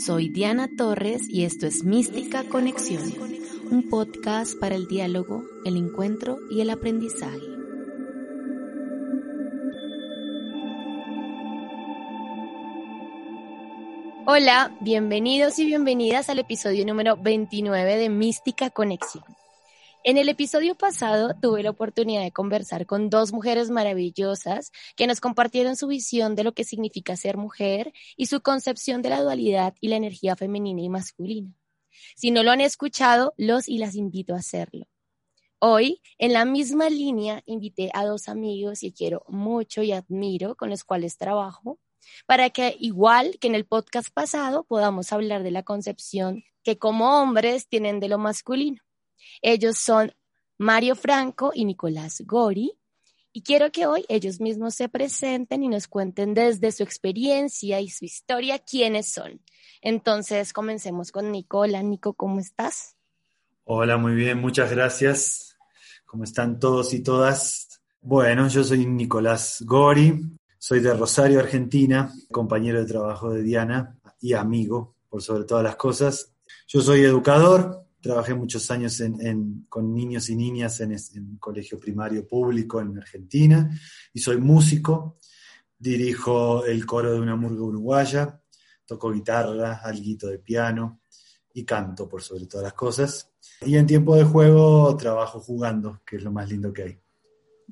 Soy Diana Torres y esto es Mística Conexión, un podcast para el diálogo, el encuentro y el aprendizaje. Hola, bienvenidos y bienvenidas al episodio número 29 de Mística Conexión. En el episodio pasado tuve la oportunidad de conversar con dos mujeres maravillosas que nos compartieron su visión de lo que significa ser mujer y su concepción de la dualidad y la energía femenina y masculina. Si no lo han escuchado, los y las invito a hacerlo. Hoy, en la misma línea, invité a dos amigos que quiero mucho y admiro, con los cuales trabajo, para que, igual que en el podcast pasado, podamos hablar de la concepción que como hombres tienen de lo masculino. Ellos son Mario Franco y Nicolás Gori. Y quiero que hoy ellos mismos se presenten y nos cuenten desde su experiencia y su historia quiénes son. Entonces, comencemos con Nicolás. Nico, ¿cómo estás? Hola, muy bien, muchas gracias. ¿Cómo están todos y todas? Bueno, yo soy Nicolás Gori, soy de Rosario, Argentina, compañero de trabajo de Diana y amigo, por sobre todas las cosas. Yo soy educador, Trabajé muchos años con niños y niñas en, en, colegio primario público en Argentina y soy músico. Dirijo el coro de una murga uruguaya, toco guitarra, alguito de piano y canto por sobre todas las cosas. Y en tiempo de juego trabajo jugando, que es lo más lindo que hay.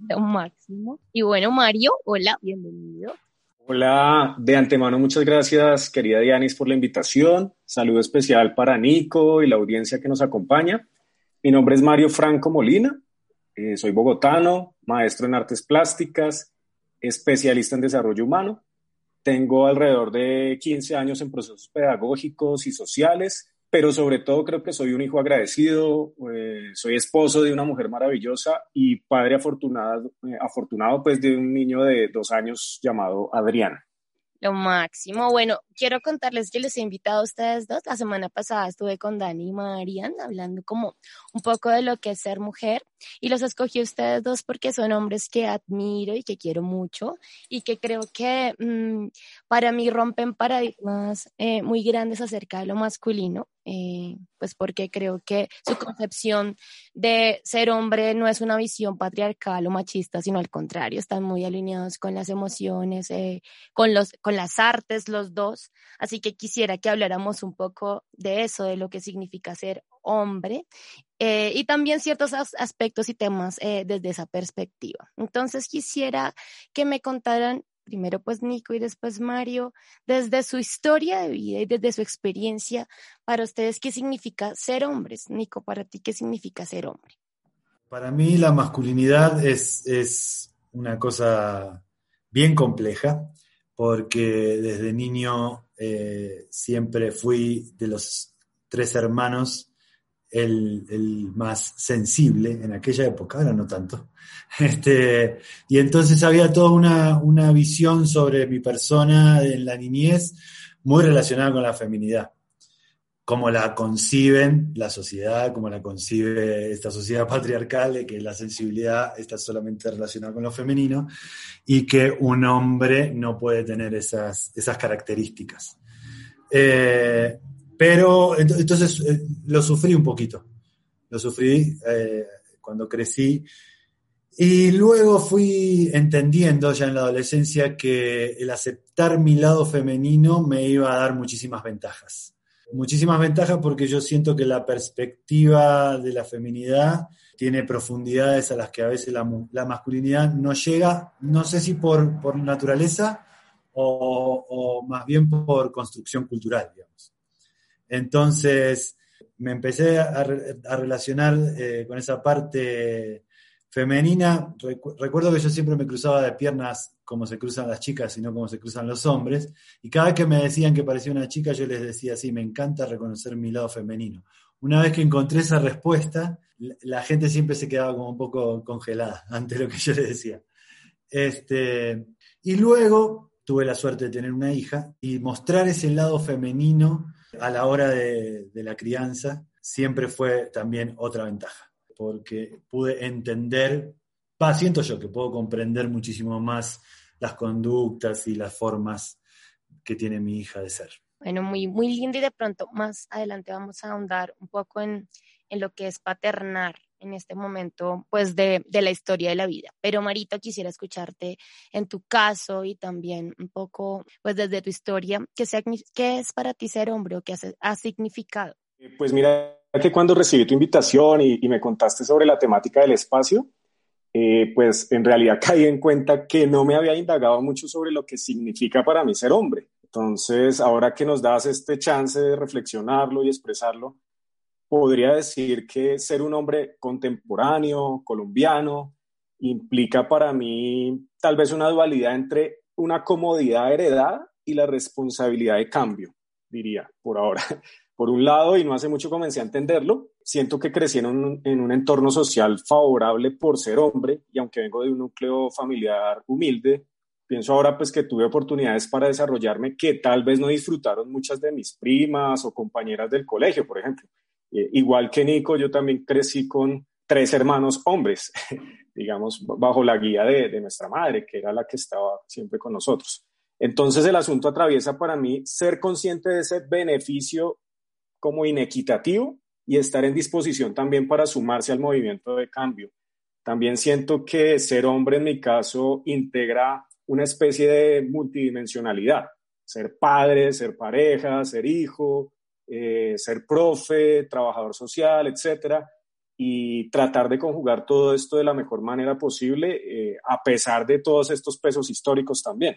Lo máximo. Y bueno, Mario, hola, bienvenido. Hola, de antemano muchas gracias, querida Dianis, por la invitación. Saludo especial para Nico y la audiencia que nos acompaña. Mi nombre es Mario Franco Molina, eh, soy bogotano, maestro en artes plásticas, especialista en desarrollo humano. Tengo alrededor de 15 años en procesos pedagógicos y sociales pero sobre todo creo que soy un hijo agradecido, eh, soy esposo de una mujer maravillosa y padre afortunado, eh, afortunado pues de un niño de dos años llamado Adrián. Lo máximo. Bueno, quiero contarles que les he invitado a ustedes dos. La semana pasada estuve con Dani y Marian hablando como un poco de lo que es ser mujer y los escogí a ustedes dos porque son hombres que admiro y que quiero mucho y que creo que mm, para mí rompen paradigmas eh, muy grandes acerca de lo masculino eh, pues porque creo que su concepción de ser hombre no es una visión patriarcal o machista, sino al contrario, están muy alineados con las emociones, eh, con, los, con las artes, los dos. Así que quisiera que habláramos un poco de eso, de lo que significa ser hombre eh, y también ciertos aspectos y temas desde esa perspectiva. Entonces quisiera que me contaran primero pues Nico y después Mario, desde su historia de vida y desde su experiencia, para ustedes, ¿qué significa ser hombres? Nico, para ti, ¿qué significa ser hombre? Para mí la masculinidad es, es una cosa bien compleja, porque desde niño eh, siempre fui de los tres hermanos el, más sensible en aquella época, ahora no tanto. Este, y entonces había toda una, una visión sobre mi persona en la niñez muy relacionada con la feminidad, como la conciben la sociedad, como la concibe esta sociedad patriarcal, de que la sensibilidad está solamente relacionada con lo femenino y que un hombre no puede tener esas, esas características. Eh, pero entonces eh, lo sufrí un poquito, lo sufrí eh, cuando crecí. Y luego fui entendiendo ya en la adolescencia que el aceptar mi lado femenino me iba a dar muchísimas ventajas. Muchísimas ventajas porque yo siento que la perspectiva de la feminidad tiene profundidades a las que a veces la, masculinidad no llega, no sé si por, por naturaleza o, o más bien por construcción cultural, digamos. Entonces me empecé a, relacionar eh, con esa parte femenina. recuerdo que yo siempre me cruzaba de piernas como se cruzan las chicas, sino como se cruzan los hombres. Y cada vez que me decían que parecía una chica, yo les decía, sí, me encanta reconocer mi lado femenino. Una vez que encontré esa respuesta, la gente siempre se quedaba como un poco congelada ante lo que yo les decía. Este, y luego tuve la suerte de tener una hija y mostrar ese lado femenino a la hora de, la crianza siempre fue también otra ventaja, porque pude entender, pa, siento yo que puedo comprender muchísimo más las conductas y las formas que tiene mi hija de ser. Bueno, muy, muy lindo y de pronto más adelante vamos a ahondar un poco en, en lo que es paternar en este momento, pues, de, de, la historia de la vida. Pero Marito, quisiera escucharte en tu caso y también un poco, pues, desde tu historia, ¿qué, qué es para ti ser hombre o qué ha significado? Pues mira que cuando recibí tu invitación y, y me contaste sobre la temática del espacio, eh, pues en realidad caí en cuenta que no me había indagado mucho sobre lo que significa para mí ser hombre. Entonces, ahora que nos das este chance de reflexionarlo y expresarlo, podría decir que ser un hombre contemporáneo, colombiano, implica para mí tal vez una dualidad entre una comodidad heredada y la responsabilidad de cambio, diría, por ahora. Por un lado, y no hace mucho comencé a entenderlo, siento que crecí en un, en un entorno social favorable por ser hombre y aunque vengo de un núcleo familiar humilde, pienso ahora pues que tuve oportunidades para desarrollarme que tal vez no disfrutaron muchas de mis primas o compañeras del colegio, por ejemplo. Eh, igual que Nico, yo también crecí con tres hermanos hombres, digamos, bajo la guía de, de, nuestra madre, que era la que estaba siempre con nosotros. Entonces el asunto atraviesa para mí ser consciente de ese beneficio como inequitativo y estar en disposición también para sumarse al movimiento de cambio. También siento que ser hombre en mi caso integra una especie de multidimensionalidad, ser padre, ser pareja, ser hijo, eh, ser profe, trabajador social, etcétera, y tratar de conjugar todo esto de la mejor manera posible, eh, a pesar de todos estos pesos históricos también.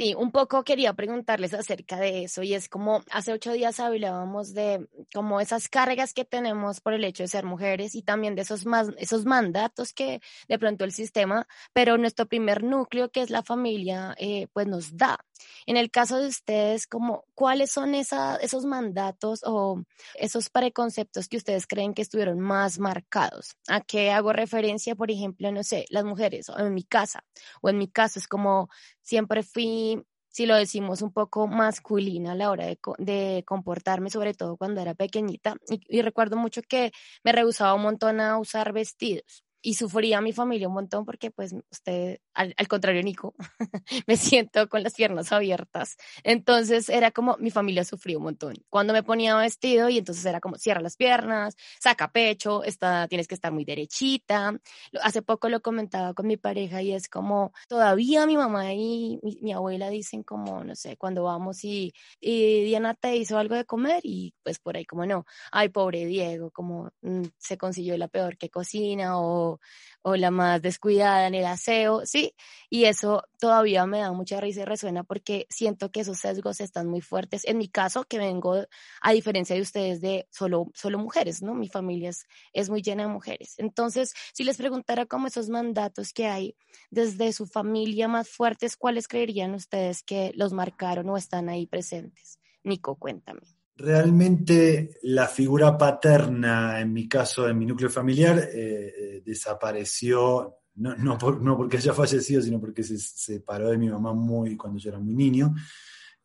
Sí, un poco quería preguntarles acerca de eso y es como hace ocho días hablábamos de como esas cargas que tenemos por el hecho de ser mujeres y también de esos, más, esos mandatos que de pronto el sistema, pero nuestro primer núcleo que es la familia, eh, pues nos da. En el caso de ustedes, como, ¿cuáles son esa, esos mandatos o esos preconceptos que ustedes creen que estuvieron más marcados? ¿A qué hago referencia, por ejemplo, no sé, las mujeres o en mi casa o en mi caso es como siempre fui si lo decimos un poco masculina a la hora de, de comportarme, sobre todo cuando era pequeñita. Y, y, recuerdo mucho que me rehusaba un montón a usar vestidos y sufría mi familia un montón porque pues usted, al, al contrario Nico, me siento con las piernas abiertas. Entonces era como mi familia sufrió un montón. Cuando me ponía vestido y entonces era como cierra las piernas, saca pecho, está, tienes que estar muy derechita. Hace poco lo comentaba con mi pareja y es como todavía mi mamá y mi, abuela dicen como, no sé, cuando vamos y, y, Diana te hizo algo de comer y pues por ahí como no, ay pobre Diego, como mmm, se consiguió la peor que cocina o o, la más descuidada en el aseo, sí, y eso todavía me da mucha risa y resuena porque siento que esos sesgos están muy fuertes. En mi caso, que vengo, a diferencia de ustedes, de solo, solo mujeres, ¿no? Mi familia es, es muy llena de mujeres. Entonces, si les preguntara cómo esos mandatos que hay desde su familia más fuertes, ¿cuáles creerían ustedes que los marcaron o están ahí presentes? Nico, cuéntame. Realmente la figura paterna, en mi caso, en mi núcleo familiar, eh, desapareció, no, no, porque haya fallecido, sino porque se separó de mi mamá muy cuando yo era muy niño,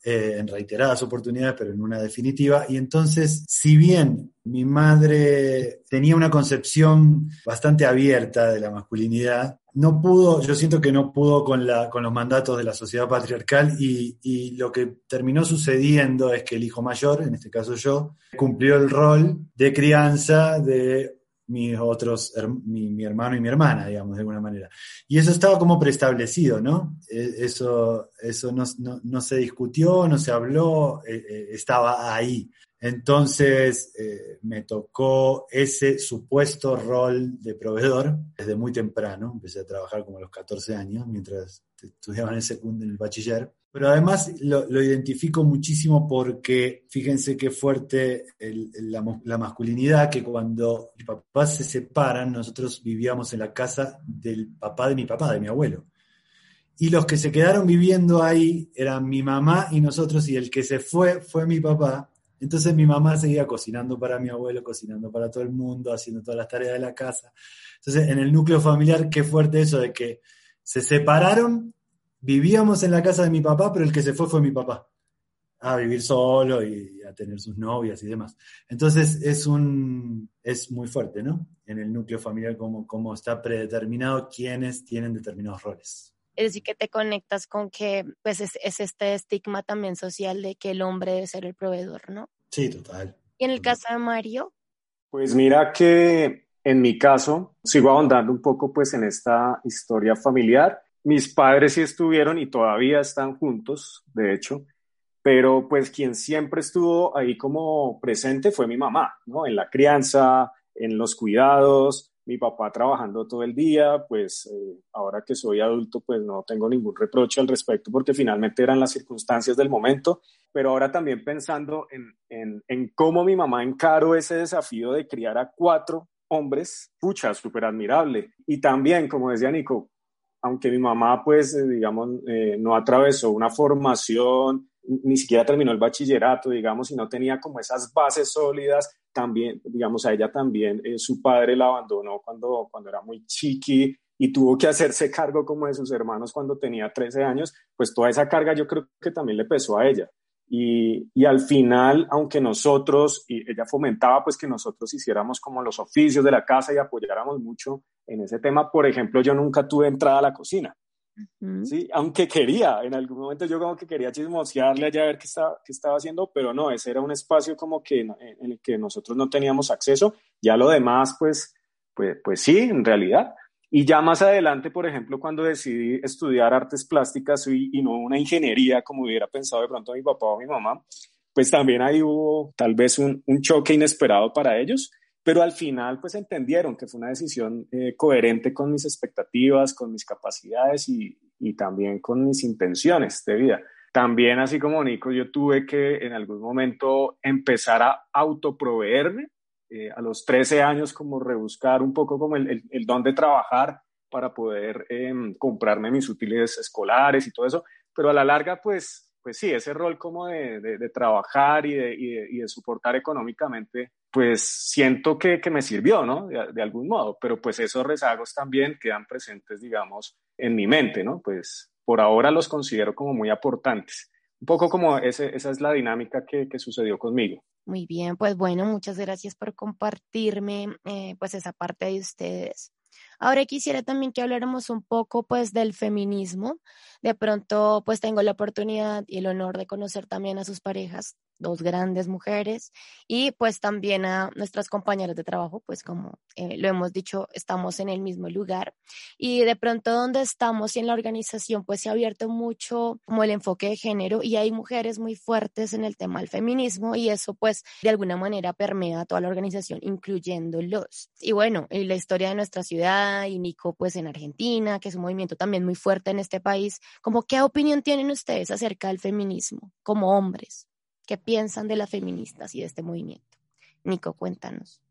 eh, en reiteradas oportunidades, pero en una definitiva. Y entonces, si bien mi madre tenía una concepción bastante abierta de la masculinidad, no pudo, yo siento que no pudo con, la, con los mandatos de la sociedad patriarcal y, y, lo que terminó sucediendo es que el hijo mayor, en este caso yo, cumplió el rol de crianza de mis otros, mi, mi, hermano y mi hermana, digamos, de alguna manera. Y eso estaba como preestablecido, ¿no? E, eso, eso no, no, no se discutió, no se habló, eh, eh, estaba ahí. Entonces eh, me tocó ese supuesto rol de proveedor desde muy temprano. Empecé a trabajar como a los 14 años mientras estudiaba en el segundo, en el bachiller. Pero además lo, lo identifico muchísimo porque fíjense qué fuerte la, la, masculinidad, que cuando mis papás se separan, nosotros vivíamos en la casa del papá de mi papá, de mi abuelo. Y los que se quedaron viviendo ahí eran mi mamá y nosotros, y el que se fue fue mi papá entonces mi mamá seguía cocinando para mi abuelo, cocinando para todo el mundo, haciendo todas las tareas de la casa. Entonces en el núcleo familiar, qué fuerte eso de que se separaron, vivíamos en la casa de mi papá, pero el que se fue fue mi papá, a vivir solo y a tener sus novias y demás. Entonces es un es muy fuerte, ¿no? En el núcleo familiar como, como está predeterminado quiénes tienen determinados roles. Es decir, que te conectas con que pues es, este estigma también social de que el hombre debe ser el proveedor, ¿no? Sí, total. ¿Y en el caso de Mario? Pues mira que en mi caso sigo ahondando un poco pues en esta historia familiar. Mis padres sí estuvieron y todavía están juntos, de hecho, pero pues quien siempre estuvo ahí como presente fue mi mamá, ¿no? En la crianza, en los cuidados, mi papá trabajando todo el día, pues eh, ahora que soy adulto, pues no tengo ningún reproche al respecto porque finalmente eran las circunstancias del momento, pero ahora también pensando en, en, en cómo mi mamá encaró ese desafío de criar a cuatro hombres, pucha, súper admirable. Y también, como decía Nico, aunque mi mamá, pues, eh, digamos, eh, no atravesó una formación, ni siquiera terminó el bachillerato, digamos, y no tenía como esas bases sólidas, también, digamos, a ella también eh, su padre la abandonó cuando, cuando era muy chiqui y tuvo que hacerse cargo como de sus hermanos cuando tenía 13 años, pues toda esa carga yo creo que también le pesó a ella. Y, y, al final, aunque nosotros, y ella fomentaba pues que nosotros hiciéramos como los oficios de la casa y apoyáramos mucho en ese tema, por ejemplo, yo nunca tuve entrada a la cocina. Sí, aunque quería, en algún momento yo como que quería chismosearle allá a ver qué estaba, qué estaba haciendo, pero no, ese era un espacio como que en el que nosotros no teníamos acceso, ya lo demás pues, pues, pues sí, en realidad. Y ya más adelante, por ejemplo, cuando decidí estudiar artes plásticas y, no una ingeniería como hubiera pensado de pronto mi papá o mi mamá, pues también ahí hubo tal vez un, un choque inesperado para ellos pero al final pues entendieron que fue una decisión eh, coherente con mis expectativas, con mis capacidades y, y, también con mis intenciones de vida. También, así como Nico, yo tuve que en algún momento empezar a autoproveerme, eh, a los 13 años como rebuscar un poco como el, el, don de trabajar para poder em, comprarme mis útiles escolares y todo eso, pero a la larga pues, pues sí, ese rol como de, de, trabajar y de, y y de soportar económicamente pues siento que, que me sirvió, ¿no? De, algún modo, pero pues esos rezagos también quedan presentes, digamos, en mi mente, ¿no? Pues por ahora los considero como muy aportantes. Un poco como esa es la dinámica que, que, sucedió conmigo. Muy bien, pues bueno, muchas gracias por compartirme eh, pues esa parte de ustedes. Ahora quisiera también que habláramos un poco pues del feminismo. De pronto pues tengo la oportunidad y el honor de conocer también a sus parejas dos grandes mujeres y pues también a nuestras compañeras de trabajo, pues como eh, lo hemos dicho, estamos en el mismo lugar y de pronto donde estamos y en la organización pues se ha abierto mucho como el enfoque de género y hay mujeres muy fuertes en el tema del feminismo y eso pues de alguna manera permea a toda la organización, incluyéndolos. Y bueno, y la historia de nuestra ciudad y Nico pues en Argentina, que es un movimiento también muy fuerte en este país, como qué opinión tienen ustedes acerca del feminismo como hombres? ¿Qué piensan de las feministas y de este movimiento? Nico, cuéntanos.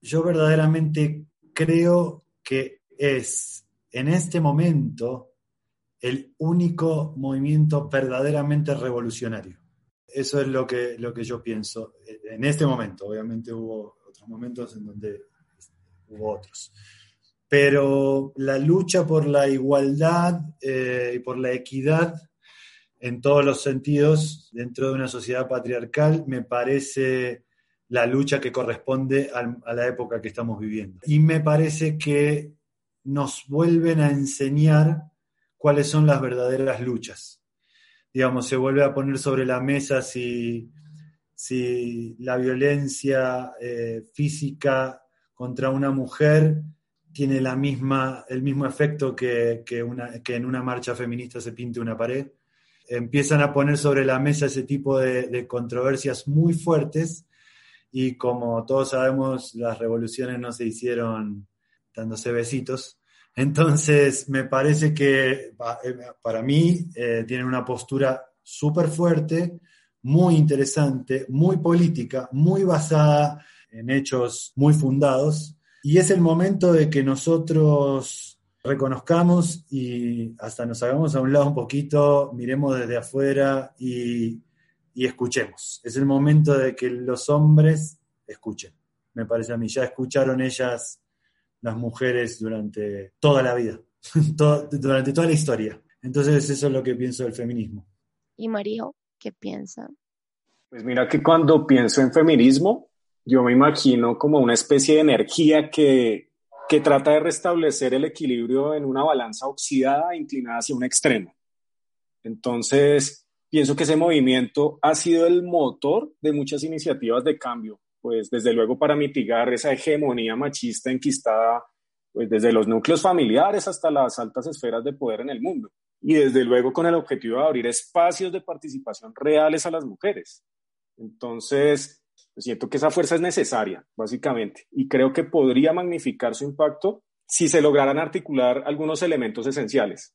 Yo verdaderamente creo que es en este momento el único movimiento verdaderamente revolucionario. Eso es lo que, lo que yo pienso en este momento. Obviamente hubo otros momentos en donde hubo otros. Pero la lucha por la igualdad eh, y por la equidad en todos los sentidos dentro de una sociedad patriarcal, me parece la lucha que corresponde a la época que estamos viviendo. Y me parece que nos vuelven a enseñar cuáles son las verdaderas luchas. Digamos, se vuelve a poner sobre la mesa si, si la violencia eh, física contra una mujer tiene la misma, el mismo efecto que, que en una marcha feminista se pinte una pared empiezan a poner sobre la mesa ese tipo de, controversias muy fuertes y como todos sabemos, las revoluciones no se hicieron dándose besitos. Entonces, me parece que eh, para mí eh, tienen una postura súper fuerte, muy interesante, muy política, muy basada en hechos muy fundados. Y es el momento de que nosotros reconozcamos y hasta nos hagamos a un lado un poquito, miremos desde afuera y, escuchemos. Es el momento de que los hombres escuchen, me parece a mí. Ya escucharon ellas, las mujeres, durante toda la vida, durante toda la historia. Entonces eso es lo que pienso del feminismo. ¿Y Mario, qué piensa? Pues mira que cuando pienso en feminismo, yo me imagino como una especie de energía que que trata de restablecer el equilibrio en una balanza oxidada e inclinada hacia un extremo. Entonces, pienso que ese movimiento ha sido el motor de muchas iniciativas de cambio, pues desde luego para mitigar esa hegemonía machista enquistada pues desde los núcleos familiares hasta las altas esferas de poder en el mundo. Y desde luego con el objetivo de abrir espacios de participación reales a las mujeres. Entonces, siento que esa fuerza es necesaria, básicamente, y creo que podría magnificar su impacto si se lograran articular algunos elementos esenciales.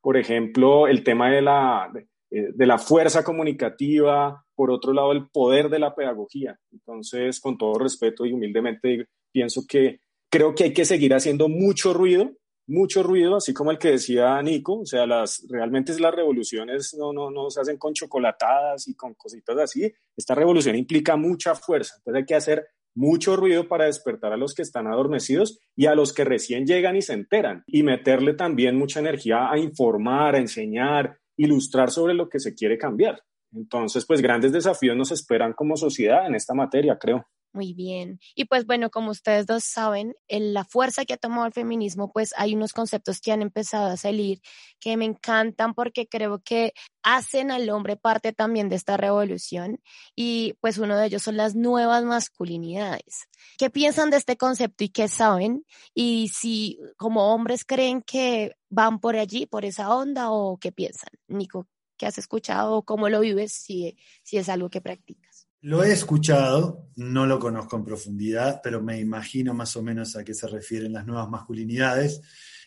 Por ejemplo, el tema de la, de, de la fuerza comunicativa, por otro lado, el poder de la pedagogía. Entonces, con todo respeto y humildemente, pienso que creo que hay que seguir haciendo mucho ruido, mucho ruido, así como el que decía Nico, o sea, las, realmente las revoluciones no, no, no se hacen con chocolatadas y con cositas así, esta revolución implica mucha fuerza, entonces hay que hacer mucho ruido para despertar a los que están adormecidos y a los que recién llegan y se enteran, y meterle también mucha energía a informar, a enseñar, ilustrar sobre lo que se quiere cambiar. Entonces, pues grandes desafíos nos esperan como sociedad en esta materia, creo. Muy bien. Y pues bueno, como ustedes dos saben, en la fuerza que ha tomado el feminismo, pues hay unos conceptos que han empezado a salir que me encantan porque creo que hacen al hombre parte también de esta revolución y pues uno de ellos son las nuevas masculinidades. ¿Qué piensan de este concepto y qué saben? Y si como hombres creen que van por allí, por esa onda o qué piensan? Nico, ¿qué has escuchado o cómo lo vives si, si es algo que practicas? Lo he escuchado, no lo conozco en profundidad, pero me imagino más o menos a qué se refieren las nuevas masculinidades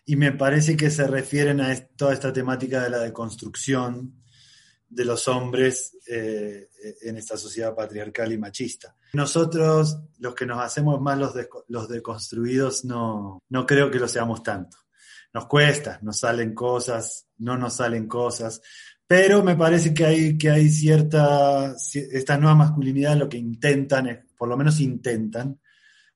y me parece que se refieren a toda esta temática de la deconstrucción de los hombres eh, en esta sociedad patriarcal y machista. Nosotros, los que nos hacemos más los, los deconstruidos, no, no creo que lo seamos tanto. Nos cuesta, nos salen cosas, no nos salen cosas, pero me parece que hay, que hay cierta, esta nueva masculinidad lo que intentan, por lo menos intentan,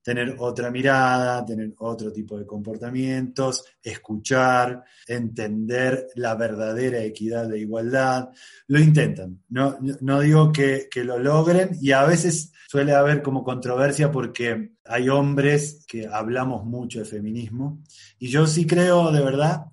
tener otra mirada, tener otro tipo de comportamientos, escuchar, entender la verdadera equidad de igualdad. Lo intentan. No, no digo que, que, lo logren y a veces suele haber como controversia porque hay hombres que hablamos mucho de feminismo y yo sí creo de verdad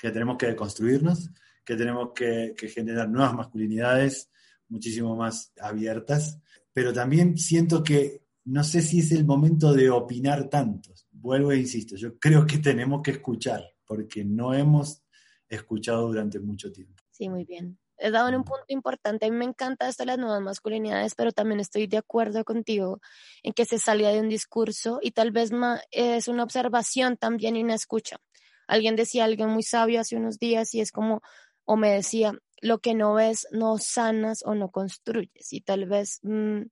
que tenemos que construirnos que tenemos que, generar nuevas masculinidades muchísimo más abiertas, pero también siento que no sé si es el momento de opinar tanto. Vuelvo e insisto, yo creo que tenemos que escuchar, porque no hemos escuchado durante mucho tiempo. Sí, muy bien. He dado en un punto importante. A mí me encanta esto de las nuevas masculinidades, pero también estoy de acuerdo contigo en que se salga de un discurso y tal vez es una observación también y una escucha. Alguien decía algo muy sabio hace unos días y es como o me decía, lo que no ves no sanas o no construyes. Y tal vez mmm,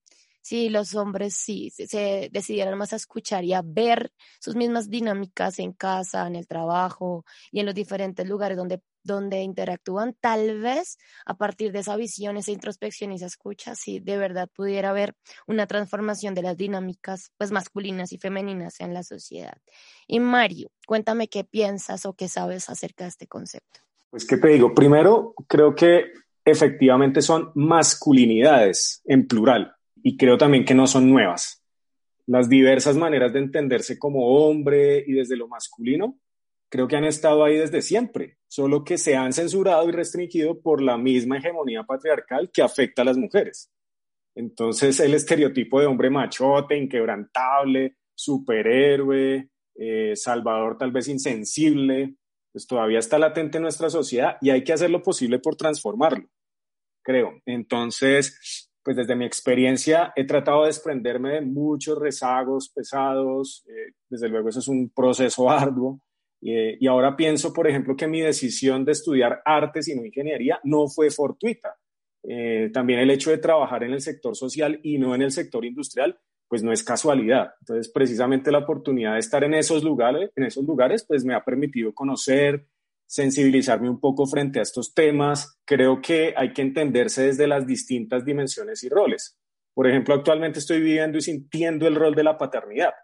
si los hombres sí se, decidieran más a escuchar y a ver sus mismas dinámicas en casa, en el trabajo y en los diferentes lugares donde, donde interactúan, tal vez a partir de esa visión, esa introspección y esa escucha, sí de verdad pudiera haber una transformación de las dinámicas pues masculinas y femeninas en la sociedad. Y Mario, cuéntame qué piensas o qué sabes acerca de este concepto. Pues, ¿qué te digo? Primero, creo que efectivamente son masculinidades en plural y creo también que no son nuevas. Las diversas maneras de entenderse como hombre y desde lo masculino, creo que han estado ahí desde siempre, solo que se han censurado y restringido por la misma hegemonía patriarcal que afecta a las mujeres. Entonces, el estereotipo de hombre machote, inquebrantable, superhéroe, eh, salvador tal vez insensible, pues todavía está latente en nuestra sociedad y hay que hacer lo posible por transformarlo, creo. Entonces, pues desde mi experiencia he tratado de desprenderme de muchos rezagos pesados, eh, desde luego eso es un proceso arduo, eh, y ahora pienso, por ejemplo, que mi decisión de estudiar artes y no ingeniería no fue fortuita. Eh, también el hecho de trabajar en el sector social y no en el sector industrial pues no es casualidad. Entonces, precisamente la oportunidad de estar en esos lugares, en esos lugares, pues me ha permitido conocer, sensibilizarme un poco frente a estos temas. Creo que hay que entenderse desde las distintas dimensiones y roles. Por ejemplo, actualmente estoy viviendo y sintiendo el rol de la paternidad.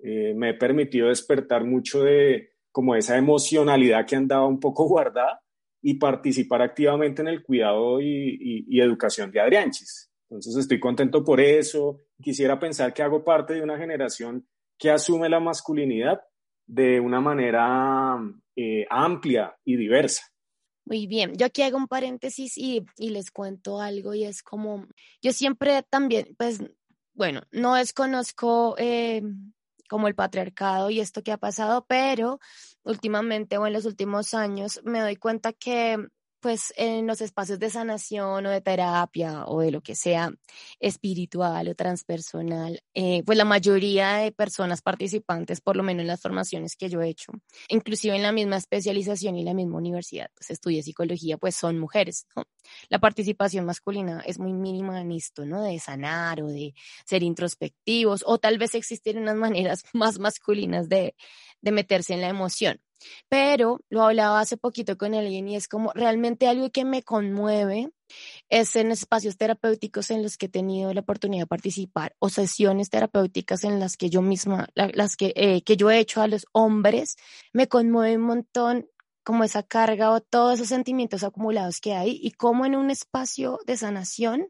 Eh, me he permitido despertar mucho de como esa emocionalidad que andaba un poco guardada y participar activamente en el cuidado y, educación de Adrianchis. Entonces estoy contento por eso. Quisiera pensar que hago parte de una generación que asume la masculinidad de una manera eh, amplia y diversa. Muy bien, yo aquí hago un paréntesis y, les cuento algo y es como, yo siempre también, pues, bueno, no desconozco eh, como el patriarcado y esto que ha pasado, pero últimamente o en los últimos años me doy cuenta que pues en los espacios de sanación o de terapia o de lo que sea espiritual o transpersonal, eh, pues la mayoría de personas participantes, por lo menos en las formaciones que yo he hecho, inclusive en la misma especialización y la misma universidad, pues estudié psicología, pues son mujeres. La participación masculina es muy mínima en esto, ¿no? De sanar o de ser introspectivos o tal vez existir unas maneras más masculinas de, de meterse en la emoción. Pero lo hablaba hace poquito con alguien y es como realmente algo que me conmueve es en espacios terapéuticos en los que he tenido la oportunidad de participar o sesiones terapéuticas en las que yo misma, las que, eh, que yo he hecho a los hombres, me conmueve un montón como esa carga o todos esos sentimientos acumulados que hay y como en un espacio de sanación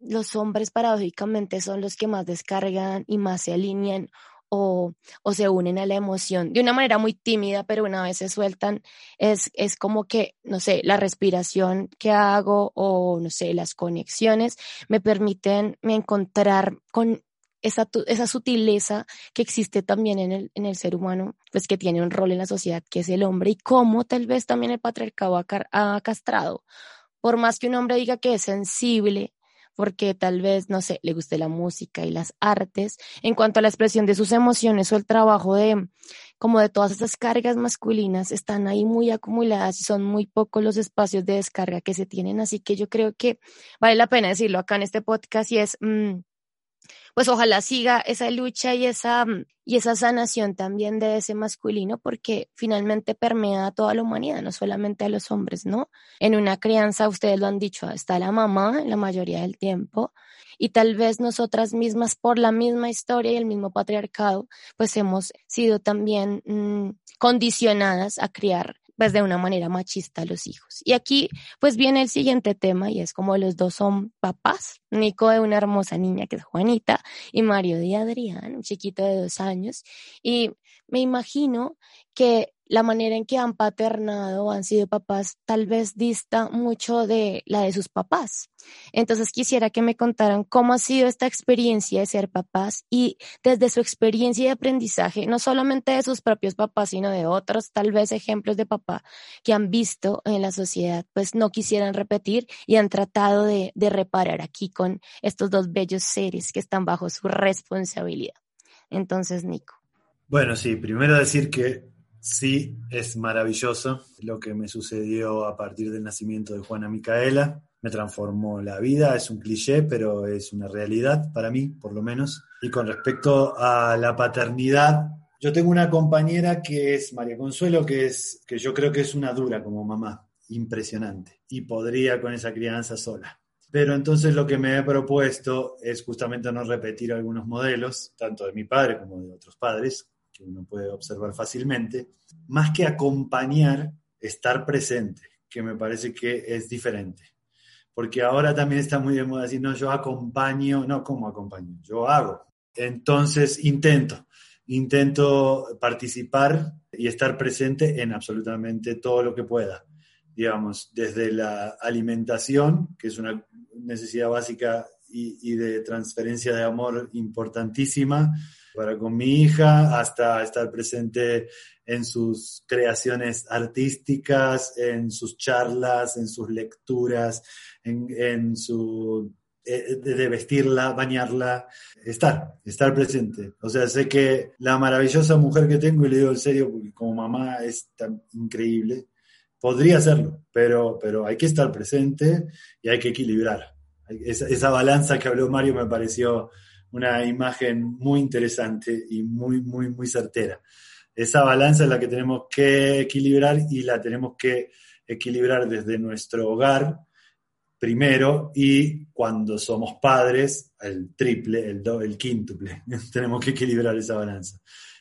los hombres paradójicamente son los que más descargan y más se alinean o, o, se unen a la emoción de una manera muy tímida, pero una vez se sueltan, es, es como que, no sé, la respiración que hago o, no sé, las conexiones me permiten encontrar con esa, esa sutileza que existe también en el, en el ser humano, pues que tiene un rol en la sociedad, que es el hombre, y cómo tal vez también el patriarcado ha, ha castrado. Por más que un hombre diga que es sensible, porque tal vez, no sé, le guste la música y las artes. En cuanto a la expresión de sus emociones o el trabajo de, como de todas esas cargas masculinas, están ahí muy acumuladas y son muy pocos los espacios de descarga que se tienen. Así que yo creo que vale la pena decirlo acá en este podcast y es, mm, pues ojalá siga esa lucha y esa, mm, y esa sanación también de ese masculino, porque finalmente permea a toda la humanidad, no solamente a los hombres, ¿no? En una crianza, ustedes lo han dicho, está la mamá la mayoría del tiempo, y tal vez nosotras mismas, por la misma historia y el mismo patriarcado, pues hemos sido también mm, condicionadas a criar pues de una manera machista a los hijos. Y aquí pues viene el siguiente tema y es como los dos son papás, Nico de una hermosa niña que es Juanita y Mario de Adrián, un chiquito de dos años. Y me imagino que la manera en que han paternado han sido papás tal vez dista mucho de la de sus papás. Entonces quisiera que me contaran cómo ha sido esta experiencia de ser papás y desde su experiencia de aprendizaje, no solamente de sus propios papás, sino de otros tal vez ejemplos de papá que han visto en la sociedad, pues no quisieran repetir y han tratado de, de reparar aquí con estos dos bellos seres que están bajo su responsabilidad. Entonces, Nico. Bueno, sí, primero decir que Sí, es maravilloso lo que me sucedió a partir del nacimiento de Juana Micaela. Me transformó la vida, es un cliché, pero es una realidad para mí, por lo menos. Y con respecto a la paternidad, yo tengo una compañera que es María Consuelo, que, es, que yo creo que es una dura como mamá, impresionante, y podría con esa crianza sola. Pero entonces lo que me he propuesto es justamente no repetir algunos modelos, tanto de mi padre como de otros padres, que uno puede observar fácilmente, más que acompañar, estar presente, que me parece que es diferente. Porque ahora también está muy de moda decir, no, yo acompaño, no, ¿cómo acompaño? Yo hago. Entonces intento, intento participar y estar presente en absolutamente todo lo que pueda. Digamos, desde la alimentación, que es una necesidad básica y, y de transferencia de amor importantísima, para con mi hija, hasta estar presente en sus creaciones artísticas, en sus charlas, en sus lecturas, en, su eh, de vestirla, bañarla, estar, estar presente. O sea, sé que la maravillosa mujer que tengo, y le digo en serio, porque como mamá es tan increíble, podría hacerlo, pero, pero hay que estar presente y hay que equilibrar. Esa, esa balanza que habló Mario me pareció una imagen muy interesante y muy, muy, muy certera. Esa balanza es la que tenemos que equilibrar y la tenemos que equilibrar desde nuestro hogar primero y cuando somos padres, el triple, el, do, el quíntuple. tenemos que equilibrar esa balanza.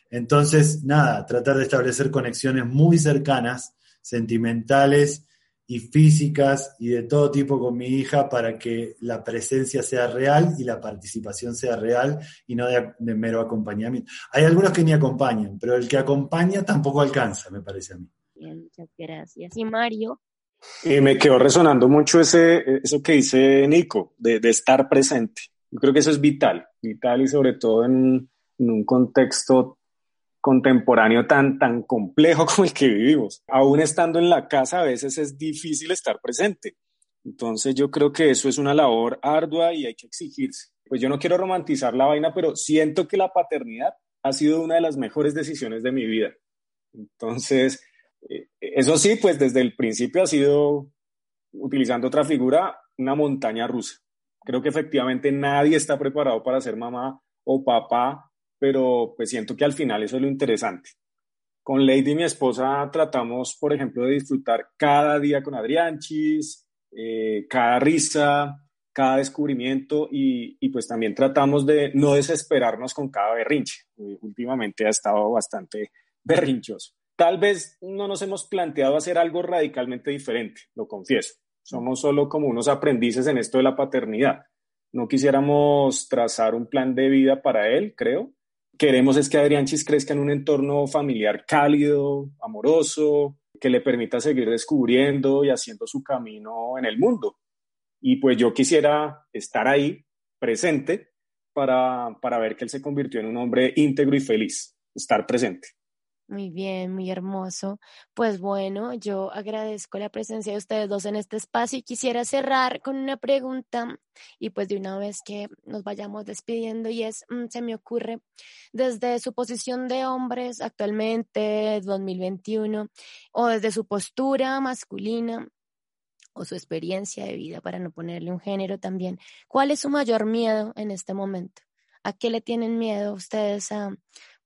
Entonces, nada, tratar de establecer conexiones muy cercanas, sentimentales y físicas y de todo tipo con mi hija para que la presencia sea real y la participación sea real y no de, mero acompañamiento. Hay algunos que ni acompañan, pero el que acompaña tampoco alcanza, me parece a mí. Bien, muchas gracias. Y Mario. Y me quedó resonando mucho ese, eso que dice Nico, de, de estar presente. Yo creo que eso es vital, vital y sobre todo en, en un contexto contemporáneo tan, tan complejo como el que vivimos. Aún estando en la casa, a veces es difícil estar presente. Entonces yo creo que eso es una labor ardua y hay que exigirse. Pues yo no quiero romantizar la vaina, pero siento que la paternidad ha sido una de las mejores decisiones de mi vida. Entonces, eh, eso sí, pues desde el principio ha sido, utilizando otra figura, una montaña rusa. Creo que efectivamente nadie está preparado para ser mamá o papá pero pues siento que al final eso es lo interesante. Con Lady, mi esposa, tratamos, por ejemplo, de disfrutar cada día con Adrianchis, eh, cada risa, cada descubrimiento y, y, pues también tratamos de no desesperarnos con cada berrinche. Eh, últimamente ha estado bastante berrinchoso. Tal vez no nos hemos planteado hacer algo radicalmente diferente, lo confieso. Somos solo como unos aprendices en esto de la paternidad. No quisiéramos trazar un plan de vida para él, creo, queremos es que Adrianchis crezca en un entorno familiar cálido, amoroso, que le permita seguir descubriendo y haciendo su camino en el mundo. Y pues yo quisiera estar ahí, presente, para, para ver que él se convirtió en un hombre íntegro y feliz, estar presente. Muy bien, muy hermoso. Pues bueno, yo agradezco la presencia de ustedes dos en este espacio y quisiera cerrar con una pregunta y pues de una vez que nos vayamos despidiendo y es, mm, se me ocurre, desde su posición de hombres actualmente, 2021, o desde su postura masculina o su experiencia de vida, para no ponerle un género también, ¿cuál es su mayor miedo en este momento? ¿A qué le tienen miedo ustedes a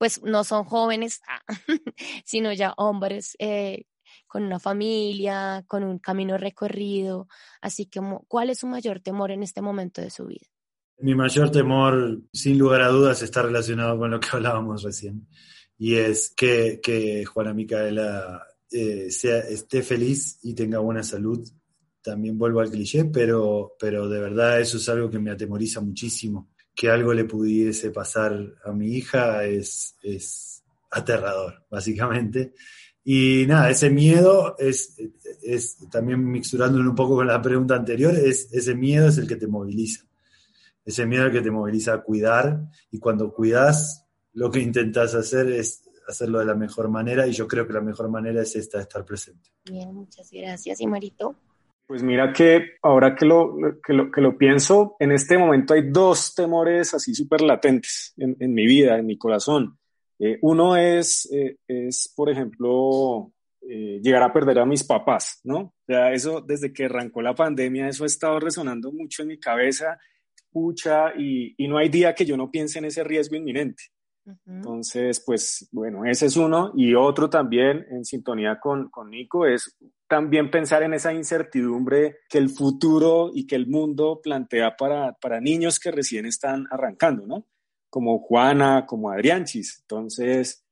pues no son jóvenes, ah, sino ya hombres eh, con una familia, con un camino recorrido. Así que, ¿cuál es su mayor temor en este momento de su vida? Mi mayor temor, sin lugar a dudas, está relacionado con lo que hablábamos recién. Y es que, que Juana Micaela eh, sea, esté feliz y tenga buena salud. También vuelvo al cliché, pero, pero de verdad eso es algo que me atemoriza muchísimo que algo le pudiese pasar a mi hija es, es aterrador, básicamente. Y nada, ese miedo es, es también mixturándolo un poco con la pregunta anterior, es, ese miedo es el que te moviliza. Ese miedo es el que te moviliza a cuidar y cuando cuidas, lo que intentas hacer es hacerlo de la mejor manera y yo creo que la mejor manera es esta, estar presente. Bien, muchas gracias. ¿Y Marito? Pues mira que ahora que lo, que lo, que lo pienso, en este momento hay dos temores así súper latentes en, en, mi vida, en mi corazón. Eh, uno es, eh, es, por ejemplo, eh, llegar a perder a mis papás, ¿no? O sea, eso desde que arrancó la pandemia, eso ha estado resonando mucho en mi cabeza, pucha, y, y no hay día que yo no piense en ese riesgo inminente. Entonces, pues bueno, ese es uno. Y otro también en sintonía con, con Nico es también pensar en esa incertidumbre que el futuro y que el mundo plantea para, para niños que recién están arrancando, ¿no? Como Juana, como Adrianchis. Entonces,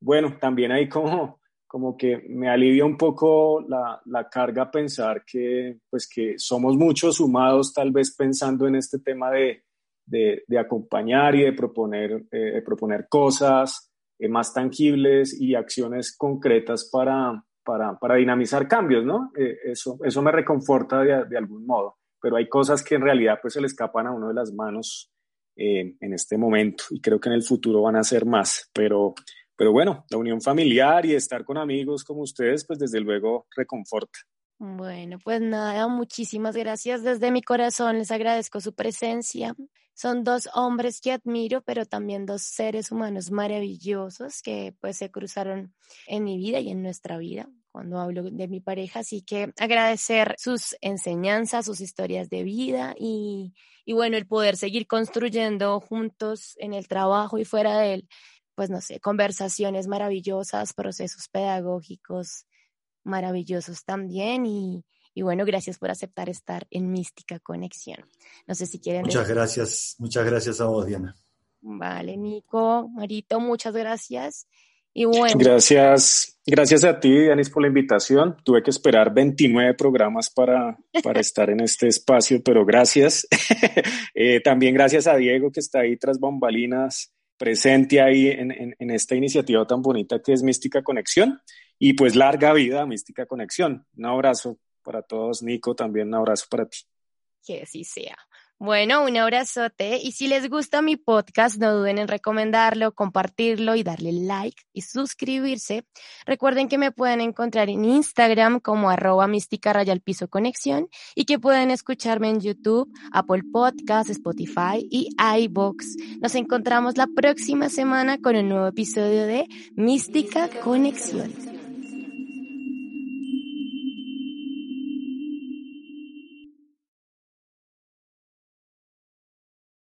bueno, también hay como, como que me alivia un poco la, la, carga pensar que, pues que somos muchos sumados tal vez pensando en este tema de, de, acompañar y de proponer, eh, proponer cosas eh, más tangibles y acciones concretas para, para, para dinamizar cambios, ¿no? Eh, eso, eso me reconforta de, de, algún modo, pero hay cosas que en realidad pues se le escapan a uno de las manos en este momento y creo que en el futuro van a ser más, pero, pero bueno, la unión familiar y estar con amigos como ustedes pues desde luego reconforta. Bueno, pues nada, muchísimas gracias. Desde mi corazón les agradezco su presencia. Son dos hombres que admiro, pero también dos seres humanos maravillosos que pues se cruzaron en mi vida y en nuestra vida cuando hablo de mi pareja. Así que agradecer sus enseñanzas, sus historias de vida y, y bueno, el poder seguir construyendo juntos en el trabajo y fuera de él, pues no sé, conversaciones maravillosas, procesos pedagógicos maravillosos también y, y bueno, gracias por aceptar estar en Mística Conexión. No sé si quieren. Muchas gracias, muchas gracias a vos, Diana. Vale, Nico, Marito, muchas gracias. Y bueno. Gracias, gracias a ti, Dianis, por la invitación. Tuve que esperar 29 programas para, para estar en este espacio, pero gracias. Eh, también gracias a Diego, que está ahí tras bambalinas, presente ahí en, en, en esta iniciativa tan bonita que es Mística Conexión. Y pues larga vida, Mística Conexión. Un abrazo para todos. Nico, también un abrazo para ti. Que así sea. Bueno, un abrazote y si les gusta mi podcast, no duden en recomendarlo, compartirlo y darle like y suscribirse. Recuerden que me pueden encontrar en Instagram como arroba mística rayal piso conexión y que pueden escucharme en YouTube, Apple Podcasts, Spotify y iBox. Nos encontramos la próxima semana con un nuevo episodio de Mística Conexión.